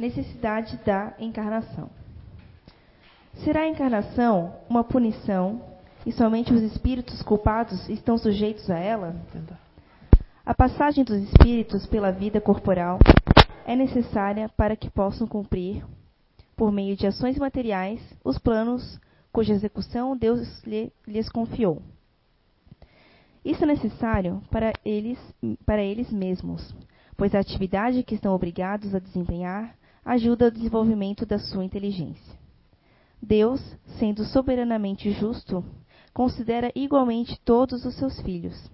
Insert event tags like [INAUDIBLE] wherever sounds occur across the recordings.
Necessidade da encarnação. Será a encarnação uma punição e somente os espíritos culpados estão sujeitos a ela? A passagem dos espíritos pela vida corporal é necessária para que possam cumprir, por meio de ações materiais, os planos cuja execução Deus lhes confiou. Isso é necessário para eles, para eles mesmos, pois a atividade que estão obrigados a desempenhar ajuda ao desenvolvimento da sua inteligência. Deus, sendo soberanamente justo, considera igualmente todos os seus filhos.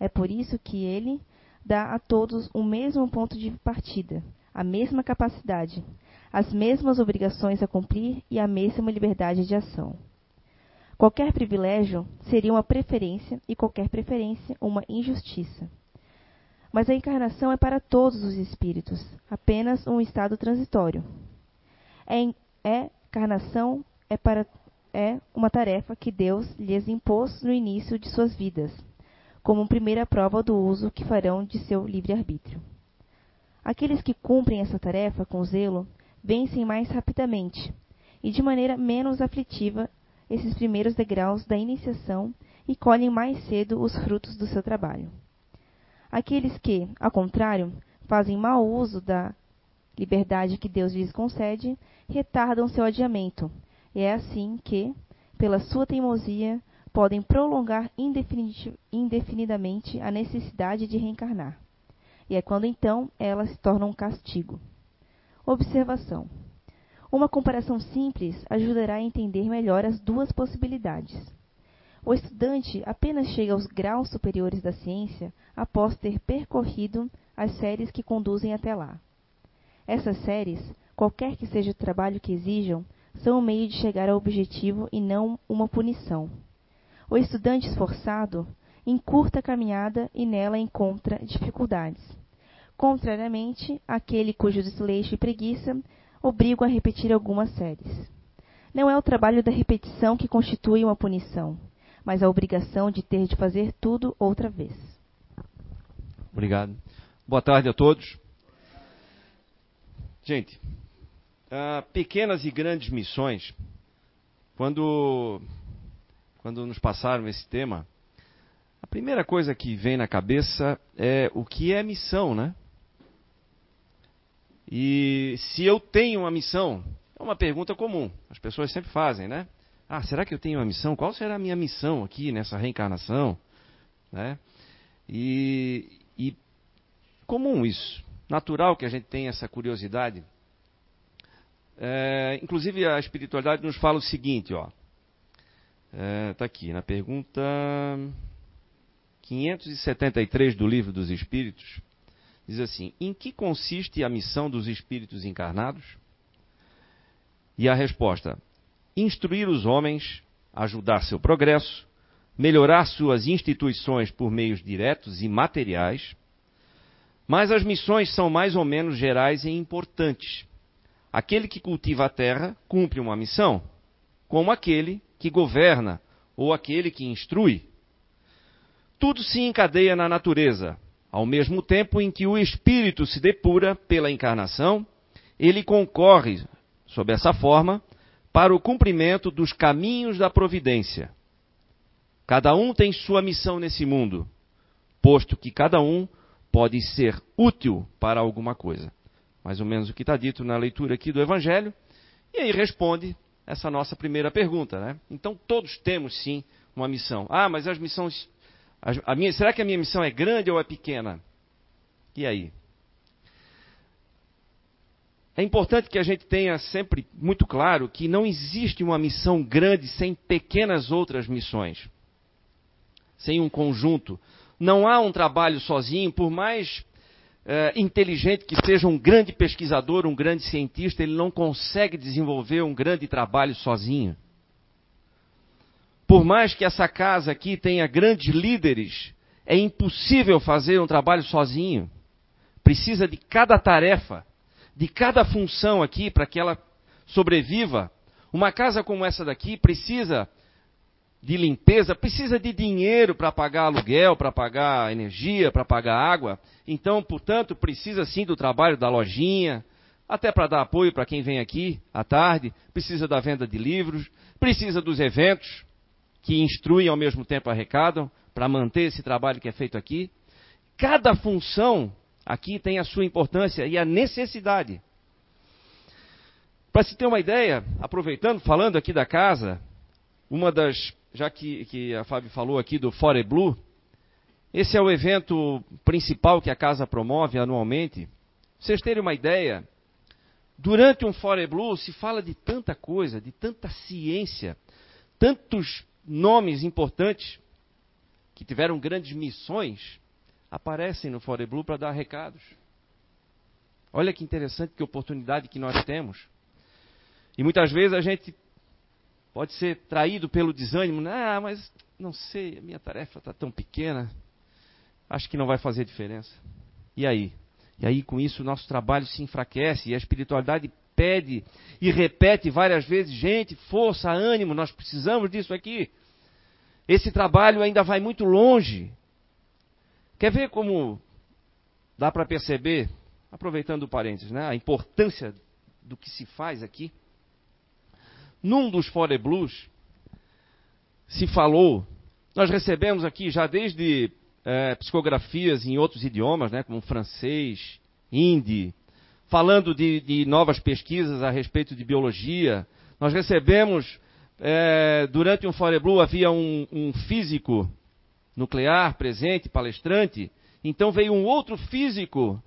É por isso que ele dá a todos o mesmo ponto de partida, a mesma capacidade, as mesmas obrigações a cumprir e a mesma liberdade de ação. Qualquer privilégio seria uma preferência e qualquer preferência uma injustiça. Mas a encarnação é para todos os espíritos, apenas um estado transitório. É, é encarnação é, para, é uma tarefa que Deus lhes impôs no início de suas vidas, como primeira prova do uso que farão de seu livre-arbítrio. Aqueles que cumprem essa tarefa com zelo vencem mais rapidamente e de maneira menos aflitiva esses primeiros degraus da iniciação e colhem mais cedo os frutos do seu trabalho. Aqueles que, ao contrário, fazem mau uso da liberdade que Deus lhes concede, retardam seu adiamento, e é assim que, pela sua teimosia, podem prolongar indefinidamente a necessidade de reencarnar. E é quando então ela se torna um castigo. Observação: Uma comparação simples ajudará a entender melhor as duas possibilidades. O estudante apenas chega aos graus superiores da ciência após ter percorrido as séries que conduzem até lá. Essas séries, qualquer que seja o trabalho que exijam, são um meio de chegar ao objetivo e não uma punição. O estudante esforçado encurta a caminhada e nela encontra dificuldades. Contrariamente, aquele cujo desleixo e preguiça obrigam a repetir algumas séries. Não é o trabalho da repetição que constitui uma punição, mas a obrigação de ter de fazer tudo outra vez. Obrigado. Boa tarde a todos. Gente, uh, pequenas e grandes missões, quando, quando nos passaram esse tema, a primeira coisa que vem na cabeça é o que é missão, né? E se eu tenho uma missão, é uma pergunta comum, as pessoas sempre fazem, né? Ah, será que eu tenho uma missão? Qual será a minha missão aqui nessa reencarnação? Né? E, e comum isso natural que a gente tenha essa curiosidade. É, inclusive a espiritualidade nos fala o seguinte, ó. Está é, aqui na pergunta 573 do livro dos Espíritos. Diz assim: Em que consiste a missão dos espíritos encarnados? E a resposta: instruir os homens, ajudar seu progresso, melhorar suas instituições por meios diretos e materiais mas as missões são mais ou menos gerais e importantes. Aquele que cultiva a terra cumpre uma missão, como aquele que governa ou aquele que instrui. Tudo se encadeia na natureza, ao mesmo tempo em que o espírito se depura pela encarnação, ele concorre, sob essa forma, para o cumprimento dos caminhos da providência. Cada um tem sua missão nesse mundo, posto que cada um pode ser útil para alguma coisa. Mais ou menos o que está dito na leitura aqui do Evangelho. E aí responde essa nossa primeira pergunta. Né? Então todos temos sim uma missão. Ah, mas as missões. A minha, será que a minha missão é grande ou é pequena? E aí? É importante que a gente tenha sempre muito claro que não existe uma missão grande sem pequenas outras missões, sem um conjunto não há um trabalho sozinho, por mais é, inteligente que seja um grande pesquisador, um grande cientista, ele não consegue desenvolver um grande trabalho sozinho. Por mais que essa casa aqui tenha grandes líderes, é impossível fazer um trabalho sozinho. Precisa de cada tarefa, de cada função aqui para que ela sobreviva. Uma casa como essa daqui precisa de limpeza precisa de dinheiro para pagar aluguel, para pagar energia, para pagar água. Então, portanto, precisa sim do trabalho da lojinha, até para dar apoio para quem vem aqui à tarde, precisa da venda de livros, precisa dos eventos que instruem ao mesmo tempo arrecadam para manter esse trabalho que é feito aqui. Cada função aqui tem a sua importância e a necessidade. Para se ter uma ideia, aproveitando, falando aqui da casa, uma das, já que, que a Fábio falou aqui do Fore Blue, esse é o evento principal que a casa promove anualmente. Vocês terem uma ideia, durante um Fore Blue se fala de tanta coisa, de tanta ciência, tantos nomes importantes que tiveram grandes missões aparecem no Fore Blue para dar recados. Olha que interessante, que oportunidade que nós temos. E muitas vezes a gente pode ser traído pelo desânimo. Ah, mas não sei, a minha tarefa está tão pequena. Acho que não vai fazer diferença. E aí? E aí, com isso, o nosso trabalho se enfraquece e a espiritualidade pede e repete várias vezes: gente, força, ânimo, nós precisamos disso aqui. Esse trabalho ainda vai muito longe. Quer ver como dá para perceber, aproveitando o parênteses, né, a importância do que se faz aqui? Num dos Fore Blues, se falou, nós recebemos aqui já desde é, psicografias em outros idiomas, né, como francês, hindi, falando de, de, novas pesquisas a respeito de biologia. Nós recebemos, é, durante um Fore Blue, havia um, um físico nuclear presente, palestrante. Então veio um outro físico,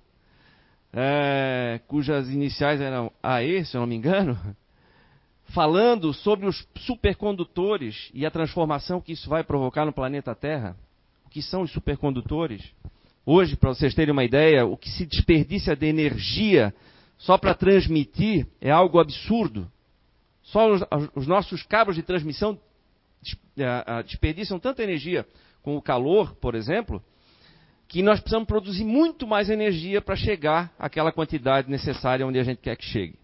é, cujas iniciais eram AE, se eu não me engano, [LAUGHS] falando sobre os supercondutores e a transformação que isso vai provocar no planeta Terra. O que são os supercondutores? Hoje, para vocês terem uma ideia, o que se desperdiça de energia só para transmitir é algo absurdo. Só os, os nossos cabos de transmissão desperdiçam tanta energia com o calor, por exemplo, que nós precisamos produzir muito mais energia para chegar àquela quantidade necessária onde a gente quer que chegue.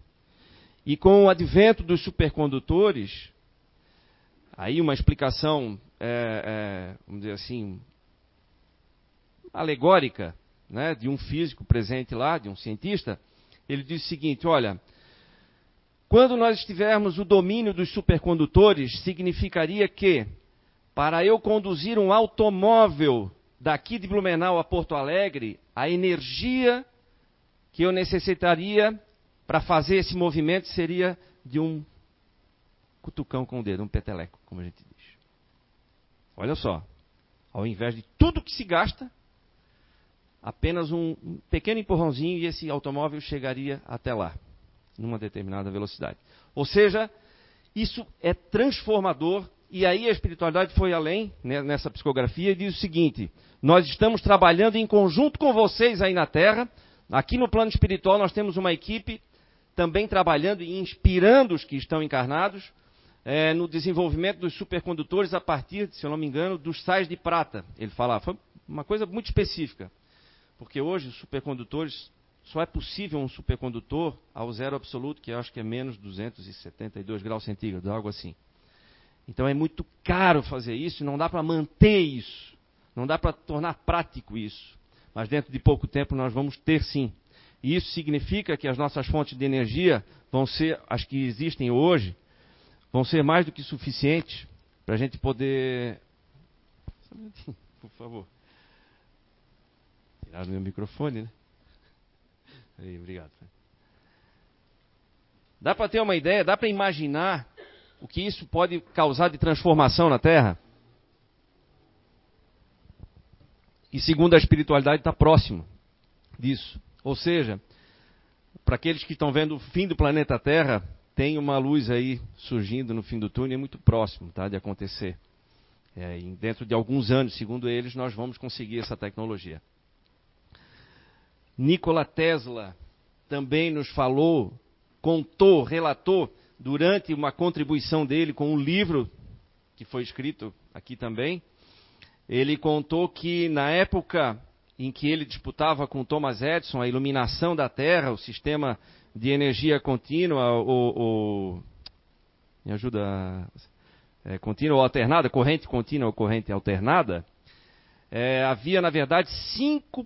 E com o advento dos supercondutores, aí uma explicação, é, é, vamos dizer assim, alegórica, né, de um físico presente lá, de um cientista, ele diz o seguinte: olha, quando nós tivermos o domínio dos supercondutores, significaria que, para eu conduzir um automóvel daqui de Blumenau a Porto Alegre, a energia que eu necessitaria para fazer esse movimento seria de um cutucão com o dedo, um peteleco, como a gente diz. Olha só, ao invés de tudo que se gasta, apenas um, pequeno empurrãozinho e esse automóvel chegaria até lá, numa determinada velocidade. Ou seja, isso é transformador e aí a espiritualidade foi além né, nessa psicografia e diz o seguinte: nós estamos trabalhando em conjunto com vocês aí na Terra. Aqui no plano espiritual nós temos uma equipe também trabalhando e inspirando os que estão encarnados é, no desenvolvimento dos supercondutores a partir, se eu não me engano, dos sais de prata. Ele falava, foi uma coisa muito específica, porque hoje os supercondutores só é possível um supercondutor ao zero absoluto, que eu acho que é menos 272 graus centígrados, algo assim. Então é muito caro fazer isso, não dá para manter isso, não dá para tornar prático isso. Mas dentro de pouco tempo nós vamos ter sim e isso significa que as nossas fontes de energia vão ser, as que existem hoje, vão ser mais do que suficientes para a gente poder. Por favor. Tirar meu microfone, né? Aí, obrigado. Dá para ter uma ideia, dá para imaginar o que isso pode causar de transformação na Terra? E segundo a espiritualidade, está próximo disso. Ou seja, para aqueles que estão vendo o fim do planeta Terra, tem uma luz aí surgindo no fim do túnel, é muito próximo tá, de acontecer. É, dentro de alguns anos, segundo eles, nós vamos conseguir essa tecnologia. Nikola Tesla também nos falou, contou, relatou, durante uma contribuição dele com um livro que foi escrito aqui também, ele contou que na época em que ele disputava com Thomas Edison a iluminação da Terra, o sistema de energia contínua, o, o me ajuda, é, contínua ou alternada, corrente contínua ou corrente alternada, é, havia na verdade cinco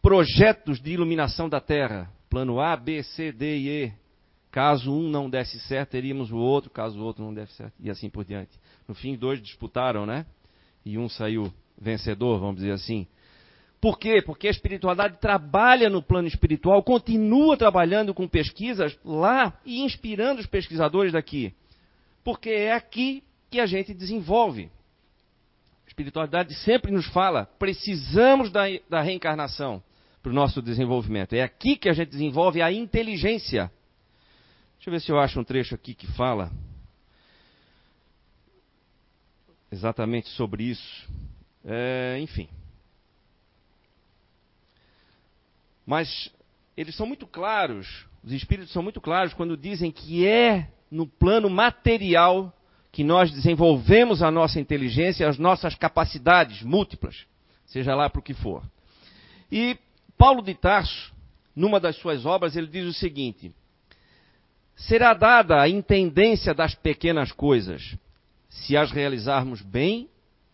projetos de iluminação da Terra Plano A, B, C, D e E. Caso um não desse certo, teríamos o outro, caso o outro não desse certo, e assim por diante. No fim, dois disputaram, né? E um saiu vencedor, vamos dizer assim. Por quê? Porque a espiritualidade trabalha no plano espiritual, continua trabalhando com pesquisas lá e inspirando os pesquisadores daqui. Porque é aqui que a gente desenvolve. A espiritualidade sempre nos fala: precisamos da, da reencarnação para o nosso desenvolvimento. É aqui que a gente desenvolve a inteligência. Deixa eu ver se eu acho um trecho aqui que fala exatamente sobre isso. É, enfim. Mas eles são muito claros, os espíritos são muito claros quando dizem que é no plano material que nós desenvolvemos a nossa inteligência, as nossas capacidades múltiplas, seja lá para o que for. E Paulo de Tarso, numa das suas obras, ele diz o seguinte: será dada a intendência das pequenas coisas. Se as realizarmos bem,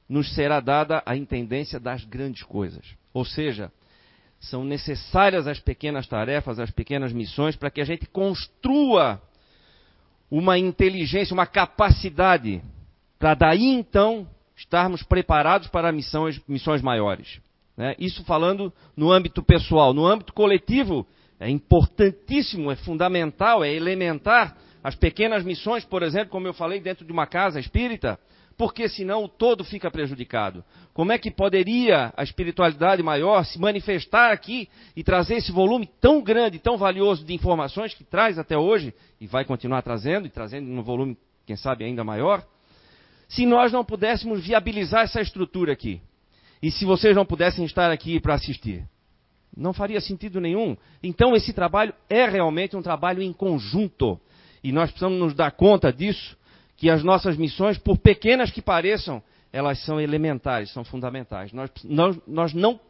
nos será dada a intendência das grandes coisas. Ou seja, são necessárias as pequenas tarefas, as pequenas missões, para que a gente construa uma inteligência, uma capacidade, para daí então estarmos preparados para missões, missões maiores. Né? Isso falando no âmbito pessoal. No âmbito coletivo, é importantíssimo, é fundamental, é elementar as pequenas missões, por exemplo, como eu falei, dentro de uma casa espírita, porque senão o todo fica prejudicado. Como é que poderia a espiritualidade maior se manifestar aqui e trazer esse volume tão grande, tão valioso de informações que traz até hoje e vai continuar trazendo e trazendo num volume, quem sabe, ainda maior? Se nós não pudéssemos viabilizar essa estrutura aqui e se vocês não pudessem estar aqui para assistir, não faria sentido nenhum. Então esse trabalho é realmente um trabalho em conjunto e nós precisamos nos dar conta disso que as nossas missões, por pequenas que pareçam, elas são elementares, são fundamentais. Nós, nós, nós não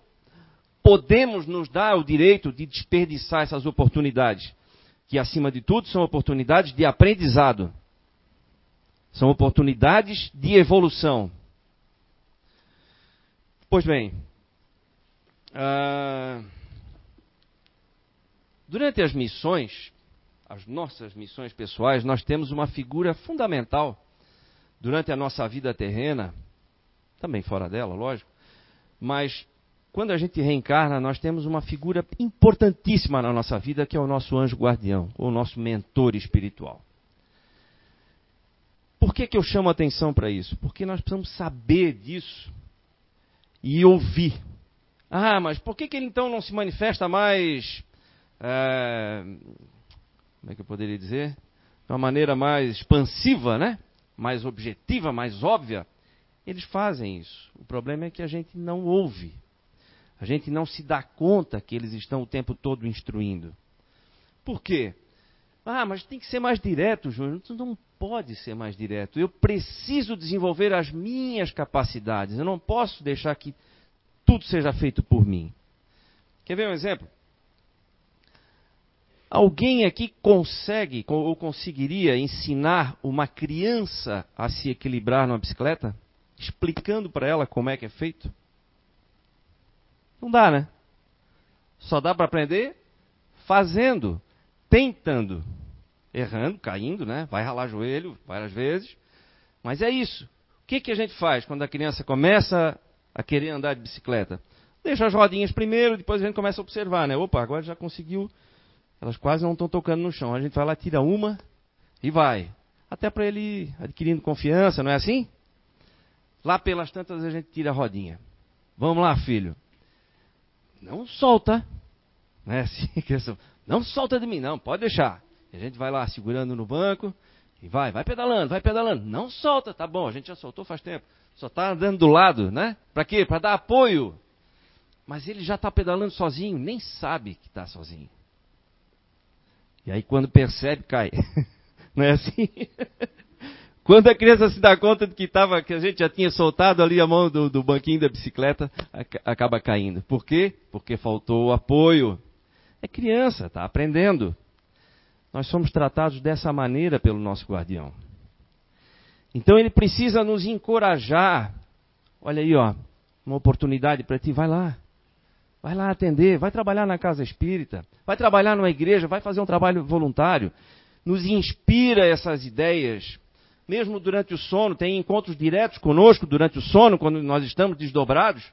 podemos nos dar o direito de desperdiçar essas oportunidades, que acima de tudo são oportunidades de aprendizado, são oportunidades de evolução. Pois bem, uh, durante as missões, as nossas missões pessoais, nós temos uma figura fundamental durante a nossa vida terrena, também fora dela, lógico, mas quando a gente reencarna, nós temos uma figura importantíssima na nossa vida, que é o nosso anjo guardião, ou o nosso mentor espiritual. Por que, que eu chamo atenção para isso? Porque nós precisamos saber disso e ouvir. Ah, mas por que, que ele então não se manifesta mais é, como é que eu poderia dizer? De uma maneira mais expansiva, né? Mais objetiva, mais óbvia. Eles fazem isso. O problema é que a gente não ouve. A gente não se dá conta que eles estão o tempo todo instruindo. Por quê? Ah, mas tem que ser mais direto, Júnior. Tu não pode ser mais direto. Eu preciso desenvolver as minhas capacidades. Eu não posso deixar que tudo seja feito por mim. Quer ver um exemplo? Alguém aqui consegue ou conseguiria ensinar uma criança a se equilibrar numa bicicleta? Explicando para ela como é que é feito? Não dá, né? Só dá para aprender fazendo, tentando, errando, caindo, né? Vai ralar joelho várias vezes. Mas é isso. O que, que a gente faz quando a criança começa a querer andar de bicicleta? Deixa as rodinhas primeiro, depois a gente começa a observar, né? Opa, agora já conseguiu elas quase não estão tocando no chão. A gente vai lá, tira uma e vai. Até para ele ir adquirindo confiança, não é assim? Lá pelas tantas a gente tira a rodinha. Vamos lá, filho. Não solta. Não é assim? Não solta de mim, não. Pode deixar. a gente vai lá segurando no banco e vai, vai pedalando, vai pedalando. Não solta, tá bom, a gente já soltou faz tempo. Só está andando do lado, né? Para quê? Para dar apoio. Mas ele já está pedalando sozinho, nem sabe que está sozinho. E aí quando percebe, cai. [LAUGHS] Não é assim? [LAUGHS] Quando a criança se dá conta de que, tava, que a gente já tinha soltado ali a mão do, do banquinho da bicicleta, acaba caindo. Por quê? Porque faltou apoio. É criança, está aprendendo. Nós somos tratados dessa maneira pelo nosso guardião. Então ele precisa nos encorajar. Olha aí, ó, uma oportunidade para ti, vai lá. Vai lá atender, vai trabalhar na casa espírita, vai trabalhar numa igreja, vai fazer um trabalho voluntário. Nos inspira essas ideias. Mesmo durante o sono, tem encontros diretos conosco durante o sono, quando nós estamos desdobrados.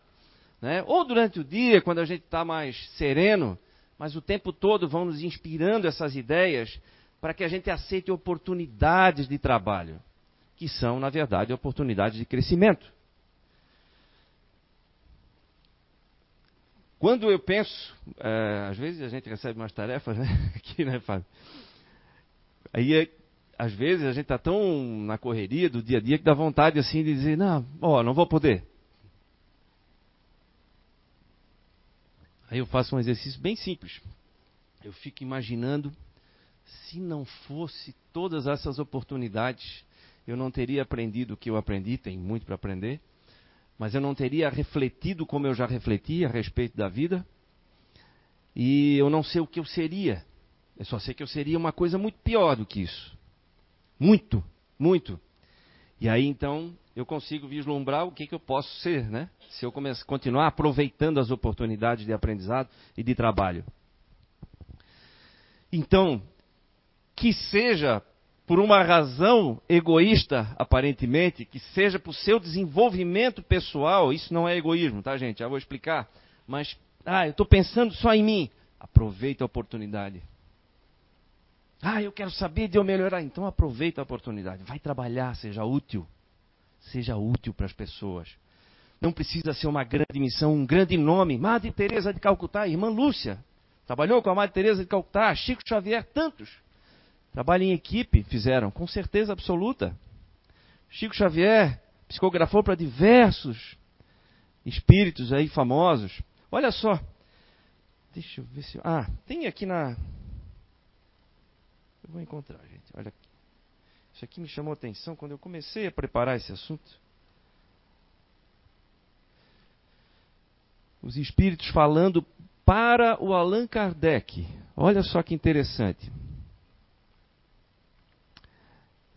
Né? Ou durante o dia, quando a gente está mais sereno. Mas o tempo todo vão nos inspirando essas ideias para que a gente aceite oportunidades de trabalho, que são, na verdade, oportunidades de crescimento. Quando eu penso, é, às vezes a gente recebe umas tarefas, né? [LAUGHS] Aqui, né, Fábio? Aí, é, às vezes, a gente está tão na correria do dia a dia que dá vontade assim de dizer, não, ó, não vou poder. Aí eu faço um exercício bem simples. Eu fico imaginando se não fosse todas essas oportunidades, eu não teria aprendido o que eu aprendi, tem muito para aprender mas eu não teria refletido como eu já refleti a respeito da vida. E eu não sei o que eu seria. Eu só sei que eu seria uma coisa muito pior do que isso. Muito, muito. E aí então eu consigo vislumbrar o que, que eu posso ser, né? Se eu começar, continuar aproveitando as oportunidades de aprendizado e de trabalho. Então, que seja por uma razão egoísta, aparentemente, que seja por seu desenvolvimento pessoal, isso não é egoísmo, tá, gente? Já vou explicar. Mas, ah, eu estou pensando só em mim. Aproveita a oportunidade. Ah, eu quero saber de eu melhorar. Então aproveita a oportunidade. Vai trabalhar, seja útil. Seja útil para as pessoas. Não precisa ser uma grande missão, um grande nome. Madre Teresa de Calcutá, irmã Lúcia. Trabalhou com a Madre Teresa de Calcutá, Chico Xavier, tantos. Trabalho em equipe fizeram, com certeza absoluta. Chico Xavier psicografou para diversos espíritos aí famosos. Olha só. Deixa eu ver se. Ah, tem aqui na. Eu vou encontrar, gente. Olha aqui. Isso aqui me chamou a atenção quando eu comecei a preparar esse assunto. Os espíritos falando para o Allan Kardec. Olha só que interessante.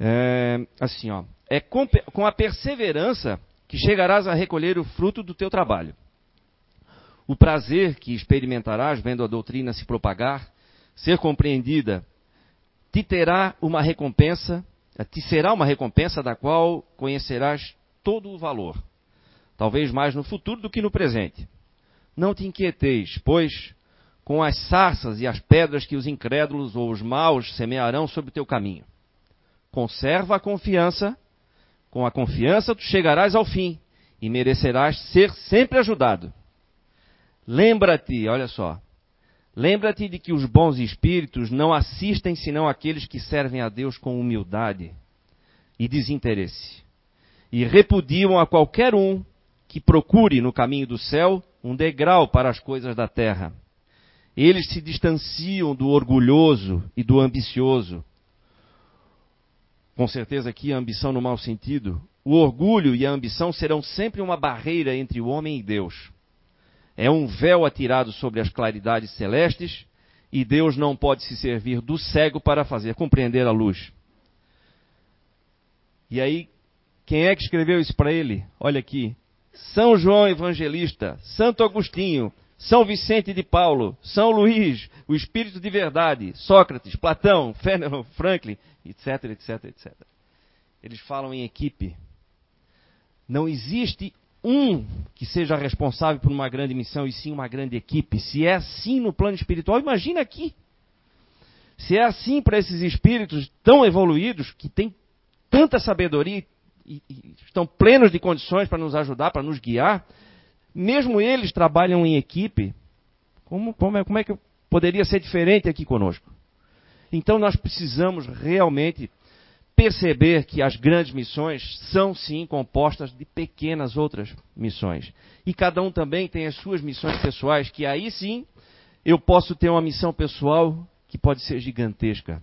É, assim, ó, é com, com a perseverança que chegarás a recolher o fruto do teu trabalho. O prazer que experimentarás vendo a doutrina se propagar, ser compreendida, te terá uma recompensa, te será uma recompensa da qual conhecerás todo o valor, talvez mais no futuro do que no presente. Não te inquieteis, pois, com as sarças e as pedras que os incrédulos ou os maus semearão sobre o teu caminho. Conserva a confiança, com a confiança tu chegarás ao fim e merecerás ser sempre ajudado. Lembra-te, olha só, lembra-te de que os bons espíritos não assistem senão aqueles que servem a Deus com humildade e desinteresse, e repudiam a qualquer um que procure no caminho do céu um degrau para as coisas da terra. Eles se distanciam do orgulhoso e do ambicioso, com certeza aqui a ambição no mau sentido. O orgulho e a ambição serão sempre uma barreira entre o homem e Deus. É um véu atirado sobre as claridades celestes e Deus não pode se servir do cego para fazer compreender a luz. E aí, quem é que escreveu isso para ele? Olha aqui. São João Evangelista, Santo Agostinho, São Vicente de Paulo, São Luís, o Espírito de Verdade, Sócrates, Platão, [LAUGHS] Fenelon, Franklin, etc, etc, etc. Eles falam em equipe. Não existe um que seja responsável por uma grande missão e sim uma grande equipe. Se é assim no plano espiritual, imagina aqui. Se é assim para esses espíritos tão evoluídos, que têm tanta sabedoria e, e estão plenos de condições para nos ajudar, para nos guiar, mesmo eles trabalham em equipe, como, como, é, como é que poderia ser diferente aqui conosco? Então nós precisamos realmente perceber que as grandes missões são sim compostas de pequenas outras missões. E cada um também tem as suas missões pessoais, que aí sim eu posso ter uma missão pessoal que pode ser gigantesca.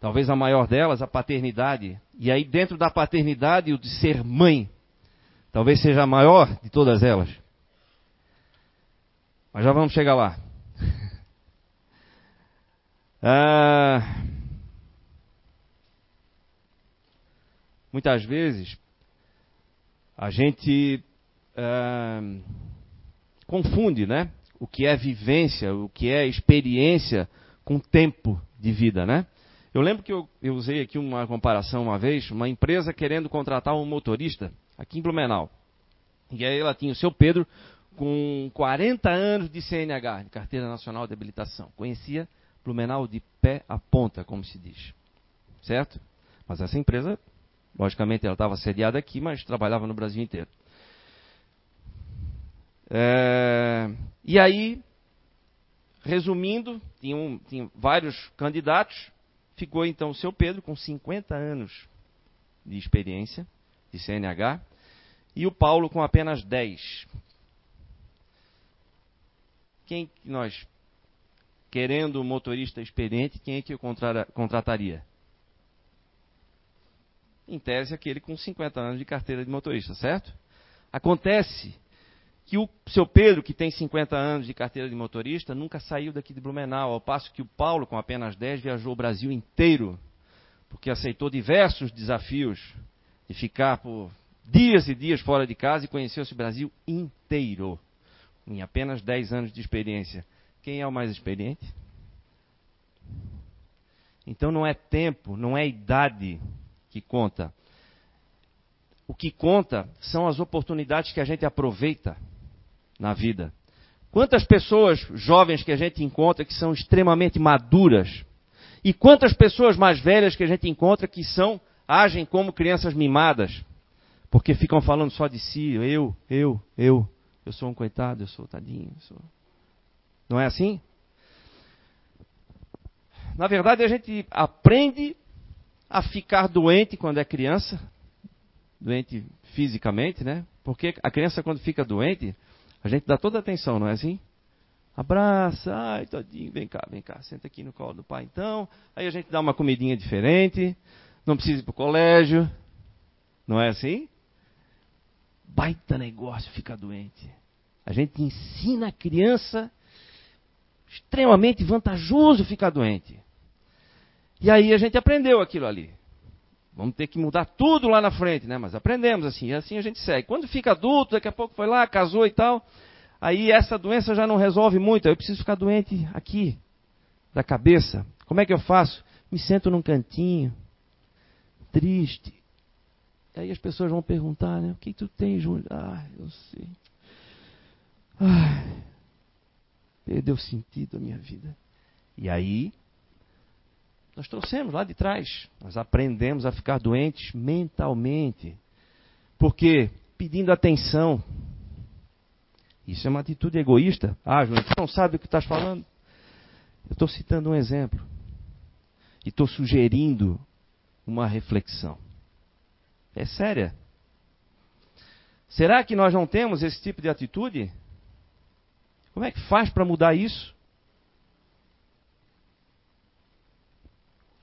Talvez a maior delas, a paternidade. E aí dentro da paternidade, o de ser mãe. Talvez seja a maior de todas elas. Mas já vamos chegar lá. [LAUGHS] Ah, muitas vezes a gente ah, confunde, né? o que é vivência, o que é experiência com tempo de vida, né? Eu lembro que eu, eu usei aqui uma comparação uma vez, uma empresa querendo contratar um motorista aqui em Blumenau. E aí ela tinha o seu Pedro com 40 anos de CNH, de Carteira Nacional de Habilitação. Conhecia Blumenau de pé a ponta, como se diz. Certo? Mas essa empresa, logicamente, ela estava sediada aqui, mas trabalhava no Brasil inteiro. É, e aí, resumindo, tinha, um, tinha vários candidatos, ficou então o seu Pedro com 50 anos de experiência CNH e o Paulo com apenas 10. Quem nós, querendo um motorista experiente, quem é que eu contrataria? Em tese, aquele com 50 anos de carteira de motorista, certo? Acontece que o seu Pedro, que tem 50 anos de carteira de motorista, nunca saiu daqui de Blumenau, ao passo que o Paulo, com apenas 10, viajou o Brasil inteiro, porque aceitou diversos desafios de ficar por dias e dias fora de casa e conheceu esse Brasil inteiro, em apenas 10 anos de experiência. Quem é o mais experiente? Então não é tempo, não é idade que conta. O que conta são as oportunidades que a gente aproveita na vida. Quantas pessoas jovens que a gente encontra que são extremamente maduras e quantas pessoas mais velhas que a gente encontra que são agem como crianças mimadas, porque ficam falando só de si, eu, eu, eu, eu sou um coitado, eu sou tadinho, eu sou... Não é assim? Na verdade, a gente aprende a ficar doente quando é criança, doente fisicamente, né? Porque a criança quando fica doente, a gente dá toda a atenção, não é assim? Abraça, ai, todinho, vem cá, vem cá, senta aqui no colo do pai então. Aí a gente dá uma comidinha diferente, não precisa ir para o colégio, não é assim? Baita negócio ficar doente. A gente ensina a criança extremamente vantajoso ficar doente. E aí a gente aprendeu aquilo ali. Vamos ter que mudar tudo lá na frente, né? Mas aprendemos assim, e assim a gente segue. Quando fica adulto, daqui a pouco foi lá, casou e tal, aí essa doença já não resolve muito. Eu preciso ficar doente aqui, da cabeça. Como é que eu faço? Me sento num cantinho, triste. Aí as pessoas vão perguntar, né? O que tu tem, Júlio? Ah, eu sei. Ai, perdeu sentido a minha vida. E aí nós trouxemos lá de trás. Nós aprendemos a ficar doentes mentalmente. Porque pedindo atenção. Isso é uma atitude egoísta. Ah, João, tu não sabe o que estás falando? Eu estou citando um exemplo. E estou sugerindo uma reflexão. É séria. Será que nós não temos esse tipo de atitude? Como é que faz para mudar isso?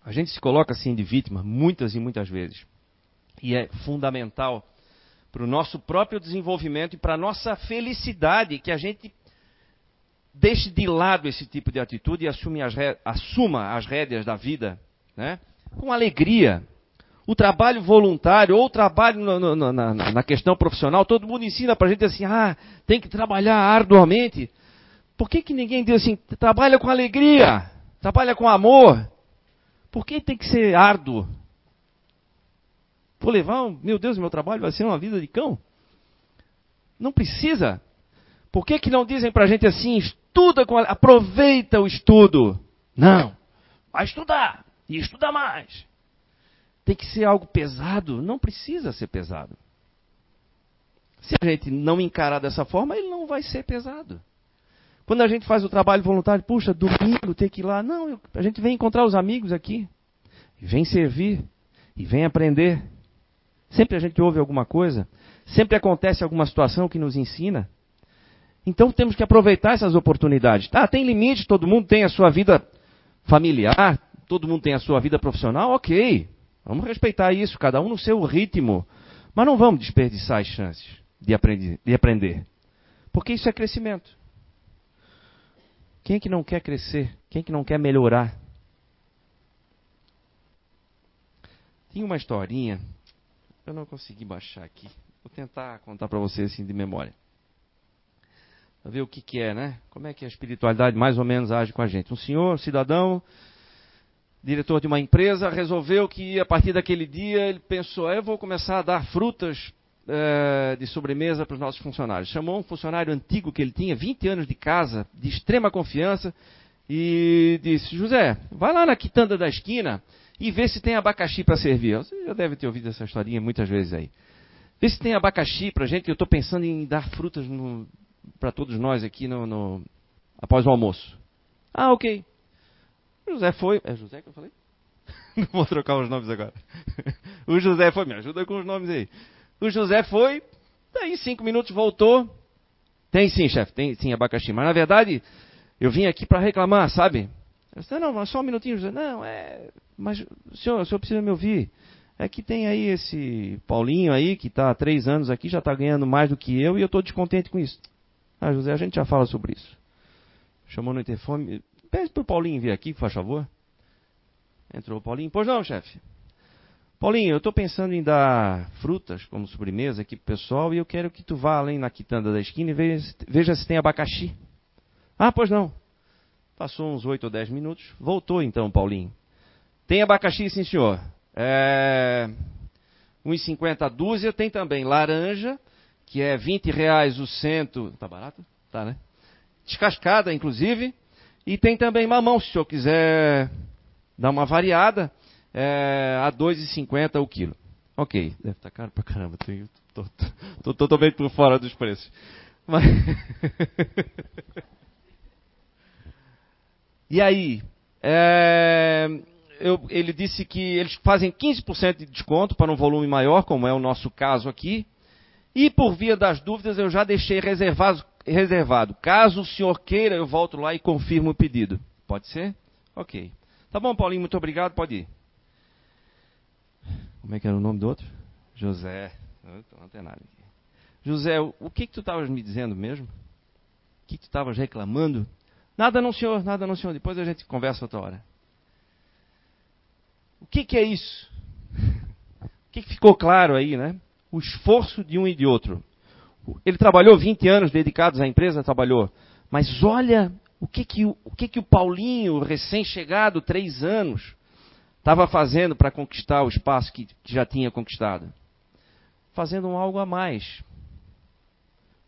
A gente se coloca assim de vítima muitas e muitas vezes. E é fundamental para o nosso próprio desenvolvimento e para a nossa felicidade que a gente deixe de lado esse tipo de atitude e assume as assuma as rédeas da vida né? Com alegria. O trabalho voluntário ou o trabalho no, na, na, questão profissional, todo mundo ensina para a gente assim, ah, tem que trabalhar arduamente. Por que, que ninguém diz assim, trabalha com alegria, trabalha com amor? Por que tem que ser árduo? Vou levar, meu Deus, meu trabalho vai ser uma vida de cão? Não precisa. Por que, que não dizem para a gente assim, estuda com aproveita o estudo? Não, vai estudar e estuda mais. Tem que ser algo pesado? Não precisa ser pesado. Se a gente não encarar dessa forma, ele não vai ser pesado. Quando a gente faz o trabalho voluntário, puxa, domingo tem que ir lá. Não, a gente vem encontrar os amigos aqui. Vem servir. E vem aprender. Sempre a gente ouve alguma coisa. Sempre acontece alguma situação que nos ensina. Então temos que aproveitar essas oportunidades. Tá, tem limite, todo mundo tem a sua vida familiar, todo mundo tem a sua vida profissional, ok. Vamos respeitar isso, cada um no seu ritmo. Mas não vamos desperdiçar as chances de aprender. De aprender. Porque isso é crescimento. Quem é que não quer crescer? Quem é que não quer melhorar? Tinha uma historinha, eu não consegui baixar aqui. Vou tentar contar para vocês assim de memória. Para ver o que, que é, né? Como é que a espiritualidade mais ou menos age com a gente. Um senhor, um cidadão, diretor de uma empresa, resolveu que a partir daquele dia ele pensou: eu vou começar a dar frutas é, de sobremesa para os nossos funcionários. Chamou um funcionário antigo que ele tinha, 20 anos de casa, de extrema confiança, e disse: José, vai lá na quitanda da esquina e vê se tem abacaxi para servir. Você já deve ter ouvido essa historinha muitas vezes aí. Vê se tem abacaxi para gente, eu estou pensando em dar frutas para todos nós aqui no, no, após o almoço. Ah, ok. José foi. É José que eu falei? [LAUGHS] Não vou trocar os nomes agora. [LAUGHS] o José foi, me ajuda com os nomes aí. O José foi, daí cinco minutos voltou. Tem sim, chefe, tem sim abacaxi. Mas na verdade, eu vim aqui para reclamar, sabe? Eu disse, não, mas só um minutinho, José. Não, é. Mas o senhor, o senhor precisa me ouvir. É que tem aí esse Paulinho aí, que está há três anos aqui, já está ganhando mais do que eu, e eu estou descontente com isso. Ah, José, a gente já fala sobre isso. Chamou no interfone. Pede para o Paulinho vir aqui, por favor. Entrou o Paulinho. Pois não, chefe. Paulinho, eu estou pensando em dar frutas como sobremesa aqui pro pessoal e eu quero que tu vá além na quitanda da esquina e veja, veja se tem abacaxi. Ah, pois não. Passou uns 8 ou 10 minutos. Voltou então, Paulinho. Tem abacaxi, sim, senhor. É... 1,50 a dúzia. Tem também laranja, que é 20 reais o cento. Tá barato? Tá, né? Descascada, inclusive. E tem também mamão, se o senhor quiser dar uma variada é, a 2,50 o quilo. Ok, deve estar tá caro pra caramba. Estou totalmente por fora dos preços. Mas... [LAUGHS] e aí? É, eu, ele disse que eles fazem 15% de desconto para um volume maior, como é o nosso caso aqui. E por via das dúvidas, eu já deixei reservado, reservado. Caso o senhor queira, eu volto lá e confirmo o pedido. Pode ser? Ok. Tá bom, Paulinho, muito obrigado. Pode ir. Como é que era o nome do outro? José. Tem nada aqui. José, o que, que tu estavas me dizendo mesmo? O que, que tu estavas reclamando? Nada não, senhor, nada não, senhor. Depois a gente conversa outra hora. O que, que é isso? [LAUGHS] O que, que ficou claro aí, né? O esforço de um e de outro. Ele trabalhou 20 anos dedicados à empresa, trabalhou. Mas olha o que, que, o que, que o Paulinho, recém-chegado, três anos, estava fazendo para conquistar o espaço que, já tinha conquistado? Fazendo um algo a mais.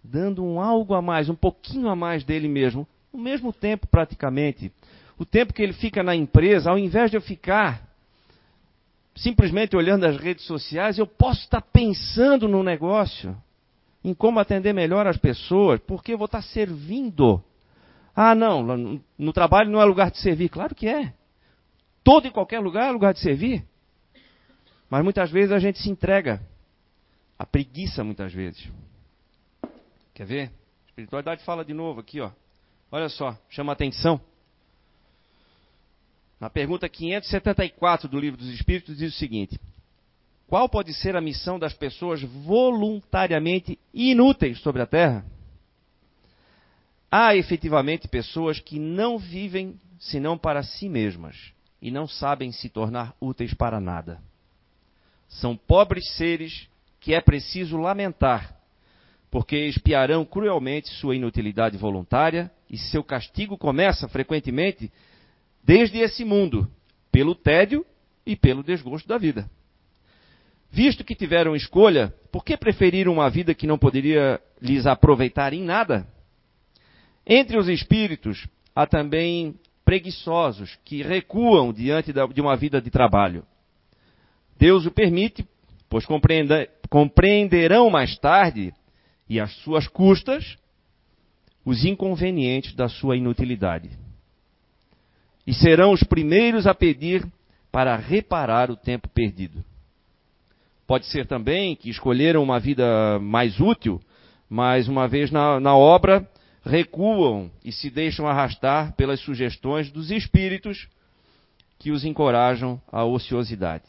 Dando um algo a mais, um pouquinho a mais dele mesmo. No mesmo tempo, praticamente. O tempo que ele fica na empresa, ao invés de eu ficar simplesmente olhando as redes sociais, eu posso estar pensando no negócio, em como atender melhor as pessoas, porque eu vou estar servindo. Ah, não, no trabalho não é lugar de servir. Claro que é. Todo e qualquer lugar é lugar de servir. Mas muitas vezes a gente se entrega. A preguiça, muitas vezes. Quer ver? A espiritualidade fala de novo aqui, ó. Olha só, chama atenção. Na pergunta 574 do Livro dos Espíritos diz o seguinte: Qual pode ser a missão das pessoas voluntariamente inúteis sobre a Terra? Há efetivamente pessoas que não vivem senão para si mesmas e não sabem se tornar úteis para nada. São pobres seres que é preciso lamentar, porque espiarão cruelmente sua inutilidade voluntária e seu castigo começa frequentemente desde esse mundo, pelo tédio e pelo desgosto da vida. Visto que tiveram escolha, por que preferiram uma vida que não poderia lhes aproveitar em nada? Entre os espíritos há também preguiçosos que recuam diante de uma vida de trabalho. Deus o permite, pois compreenderão mais tarde, e às suas custas, os inconvenientes da sua inutilidade. E serão os primeiros a pedir para reparar o tempo perdido. Pode ser também que escolheram uma vida mais útil, mas uma vez na, na obra recuam e se deixam arrastar pelas sugestões dos espíritos que os encorajam à ociosidade.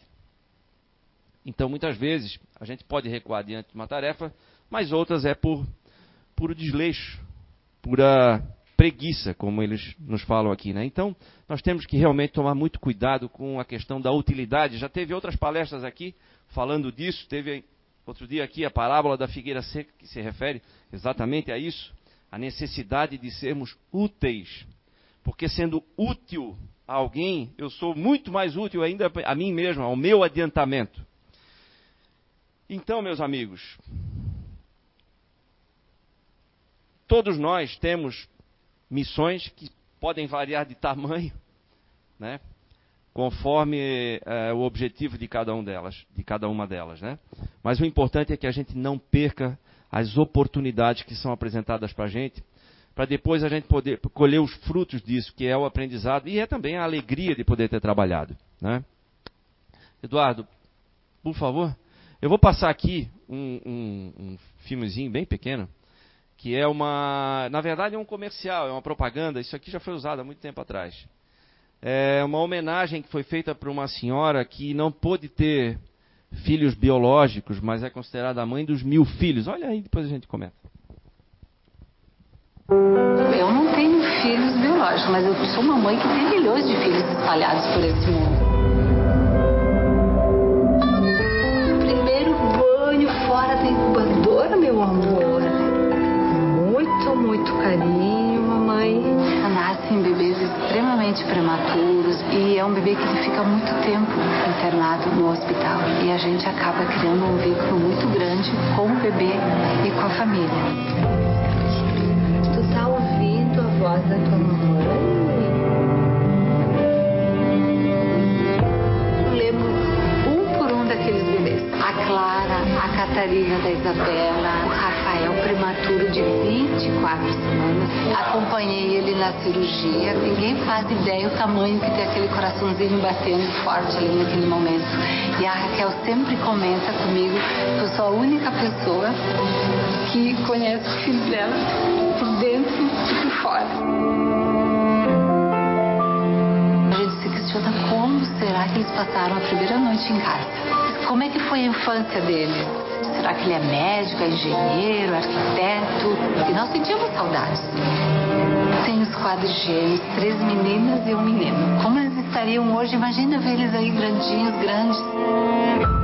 Então, muitas vezes, a gente pode recuar diante de uma tarefa, mas outras é por puro desleixo, pura preguiça, como eles nos falam aqui. Né? Então, nós temos que realmente tomar muito cuidado com a questão da utilidade. Já teve outras palestras aqui falando disso, teve outro dia aqui a parábola da figueira seca, que se refere exatamente a isso a necessidade de sermos úteis, porque sendo útil a alguém, eu sou muito mais útil ainda a mim mesmo, ao meu adiantamento. Então, meus amigos, todos nós temos missões que podem variar de tamanho, né? conforme é, o objetivo de cada um delas, de cada uma delas, né? Mas o importante é que a gente não perca as oportunidades que são apresentadas para a gente, para depois a gente poder colher os frutos disso, que é o aprendizado e é também a alegria de poder ter trabalhado, né? Eduardo, por favor, eu vou passar aqui um, um, um filmezinho bem pequeno, que é uma, na verdade é um comercial, é uma propaganda. Isso aqui já foi usado há muito tempo atrás é uma homenagem que foi feita para uma senhora que não pôde ter filhos biológicos, mas é considerada a mãe dos mil filhos. Olha aí, depois a gente comenta. Eu não tenho filhos biológicos, mas eu sou uma mãe que tem milhões de filhos espalhados por esse mundo. Primeiro banho fora da incubadora, meu amor. Carinho, mamãe nascem bebês extremamente prematuros e é um bebê que fica muito tempo internado no hospital. E a gente acaba criando um vínculo muito grande com o bebê e com a família. Tu tá ouvindo a voz da tua mamãe? Clara, a Catarina da Isabela, prematuro de 24 semanas. Acompanhei ele na cirurgia. Ninguém faz ideia o tamanho que tem aquele coraçãozinho batendo forte ali naquele momento. E a Raquel sempre comenta comigo que eu sou a única pessoa que conhece o filho dela por dentro e por fora. A gente se questiona como será que eles passaram a primeira noite em casa. Como é que foi a infância dele? Será que ele é médico, é engenheiro, arquiteto? E nós sentimos saudades. Tem os quadros gêmeos, três meninas e um menino. Como eles estariam hoje? Imagina ver eles aí grandinhos, grandes.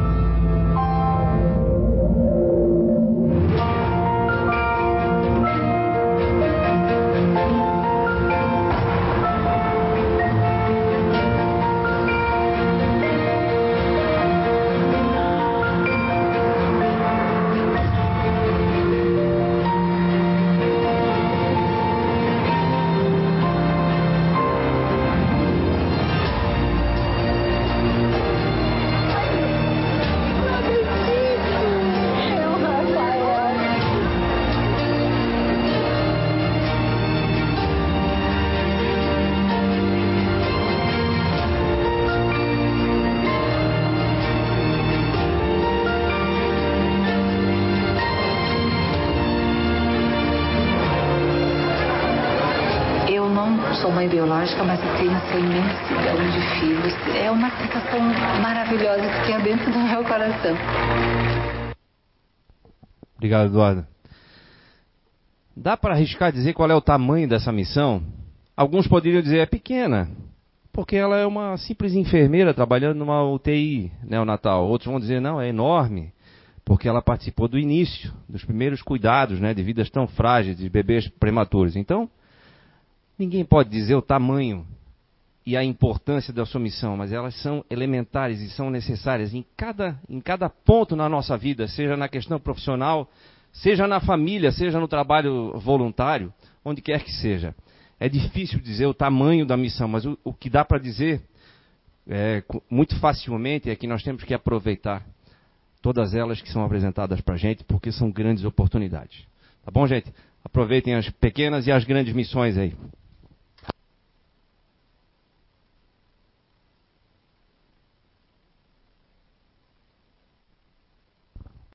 Biológica, mas eu tenho essa imensidão de filhos. É uma sensação maravilhosa que tem dentro do meu coração. Obrigado, Eduardo. Dá para arriscar dizer qual é o tamanho dessa missão? Alguns poderiam dizer é pequena, porque ela é uma simples enfermeira trabalhando numa UTI neonatal. Outros vão dizer não, é enorme, porque ela participou do início, dos primeiros cuidados, né, de vidas tão frágeis, de bebês prematuros. Então, Ninguém pode dizer o tamanho e a importância da sua missão, mas elas são elementares e são necessárias em cada, em cada ponto na nossa vida, seja na questão profissional, seja na família, seja no trabalho voluntário, onde quer que seja. É difícil dizer o tamanho da missão, mas o, o que dá para dizer é, muito facilmente é que nós temos que aproveitar todas elas que são apresentadas para a gente, porque são grandes oportunidades. Tá bom, gente? Aproveitem as pequenas e as grandes missões aí.